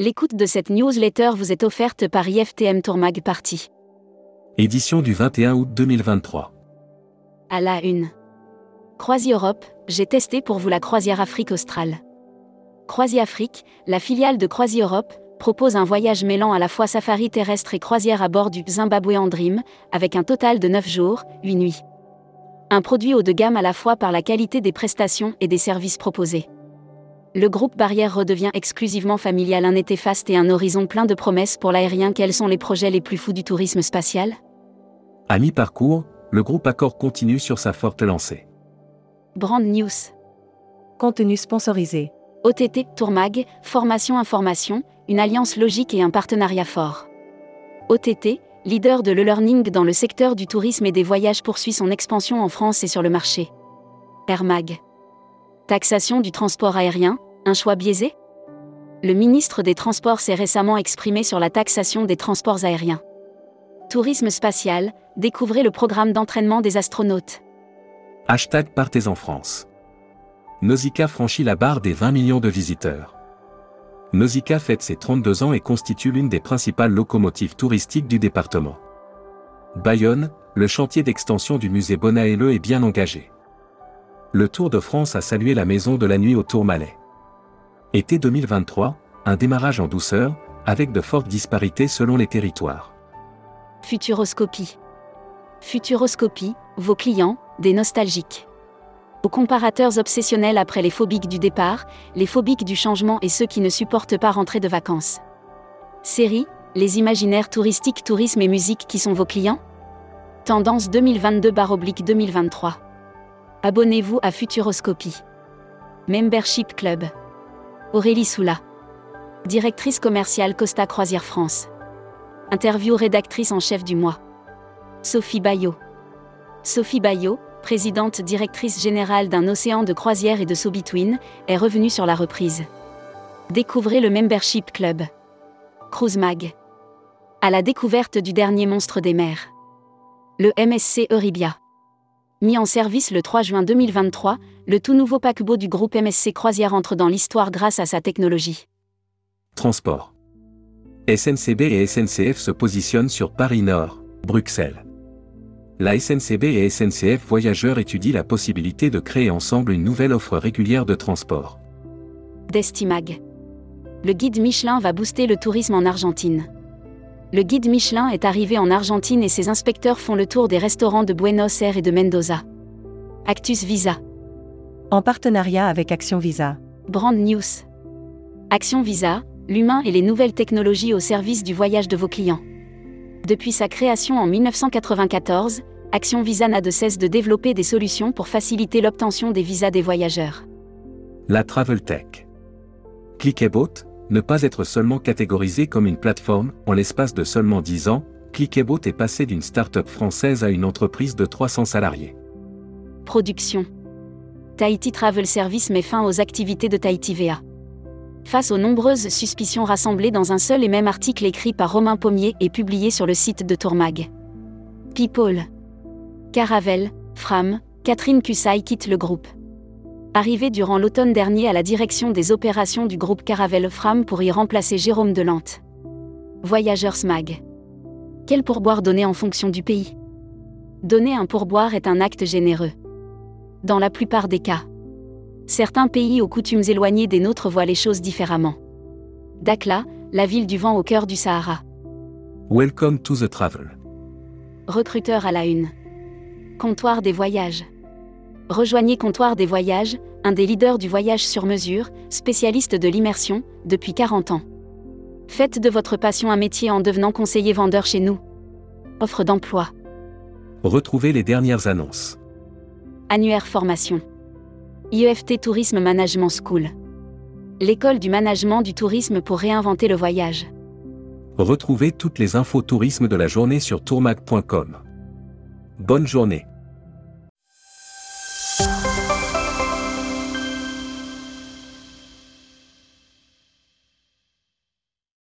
L'écoute de cette newsletter vous est offerte par IFTM Tourmag Party. Édition du 21 août 2023. À la une. Croisi Europe, j'ai testé pour vous la croisière Afrique australe. Croisi Afrique, la filiale de Croisi Europe, propose un voyage mêlant à la fois safari terrestre et croisière à bord du Zimbabwean Dream, avec un total de 9 jours, 8 nuits. Un produit haut de gamme à la fois par la qualité des prestations et des services proposés. Le groupe Barrière redevient exclusivement familial un été faste et un horizon plein de promesses pour l'aérien. Quels sont les projets les plus fous du tourisme spatial? À mi-parcours, le groupe Accor continue sur sa forte lancée. Brand News. Contenu sponsorisé. OTT, Tourmag, Formation Information, une alliance logique et un partenariat fort. OTT, leader de l'e-learning dans le secteur du tourisme et des voyages poursuit son expansion en France et sur le marché. Airmag. Taxation du transport aérien, un choix biaisé? Le ministre des Transports s'est récemment exprimé sur la taxation des transports aériens. Tourisme spatial, découvrez le programme d'entraînement des astronautes. Hashtag Partez en France. Nausicaa franchit la barre des 20 millions de visiteurs. Nausicaa fête ses 32 ans et constitue l'une des principales locomotives touristiques du département. Bayonne, le chantier d'extension du musée Bonaéleux est bien engagé. Le Tour de France a salué la maison de la nuit au Tourmalet. Été 2023, un démarrage en douceur, avec de fortes disparités selon les territoires. Futuroscopie. Futuroscopie, vos clients, des nostalgiques. Aux comparateurs obsessionnels après les phobiques du départ, les phobiques du changement et ceux qui ne supportent pas rentrer de vacances. Série, les imaginaires touristiques, tourisme et musique qui sont vos clients? Tendance 2022-2023. Abonnez-vous à Futuroscopie. Membership Club. Aurélie Soula. Directrice commerciale Costa Croisière France. Interview rédactrice en chef du mois. Sophie Bayot. Sophie Bayot, présidente directrice générale d'un océan de croisière et de so-between, est revenue sur la reprise. Découvrez le Membership Club. Cruise Mag. À la découverte du dernier monstre des mers. Le MSC Euribia. Mis en service le 3 juin 2023, le tout nouveau paquebot du groupe MSC Croisière entre dans l'histoire grâce à sa technologie. Transport. SNCB et SNCF se positionnent sur Paris Nord, Bruxelles la SNCB et SNCF Voyageurs étudient la possibilité de créer ensemble une nouvelle offre régulière de transport. Destimag. Le guide Michelin va booster le tourisme en Argentine. Le guide Michelin est arrivé en Argentine et ses inspecteurs font le tour des restaurants de Buenos Aires et de Mendoza. Actus Visa. En partenariat avec Action Visa. Brand News. Action Visa, l'humain et les nouvelles technologies au service du voyage de vos clients. Depuis sa création en 1994, Action Visa n'a de cesse de développer des solutions pour faciliter l'obtention des visas des voyageurs. La Travel Tech. Clickabot, ne pas être seulement catégorisé comme une plateforme, en l'espace de seulement 10 ans, Clickabot est passé d'une start-up française à une entreprise de 300 salariés. Production. Tahiti Travel Service met fin aux activités de Tahiti VA. Face aux nombreuses suspicions rassemblées dans un seul et même article écrit par Romain Pommier et publié sur le site de Tourmag. People. Caravel, Fram, Catherine Cussay quitte le groupe. Arrivée durant l'automne dernier à la direction des opérations du groupe Caravel Fram pour y remplacer Jérôme Delante. Voyageurs SMAG. Quel pourboire donner en fonction du pays? Donner un pourboire est un acte généreux. Dans la plupart des cas certains pays aux coutumes éloignées des nôtres voient les choses différemment. Dakla, la ville du vent au cœur du Sahara. Welcome to the travel. Recruteur à la une. Comptoir des voyages. Rejoignez Comptoir des voyages, un des leaders du voyage sur mesure, spécialiste de l'immersion, depuis 40 ans. Faites de votre passion un métier en devenant conseiller vendeur chez nous. Offre d'emploi. Retrouvez les dernières annonces. Annuaire formation. IEFT Tourisme Management School. L'école du management du tourisme pour réinventer le voyage. Retrouvez toutes les infos tourisme de la journée sur tourmac.com. Bonne journée.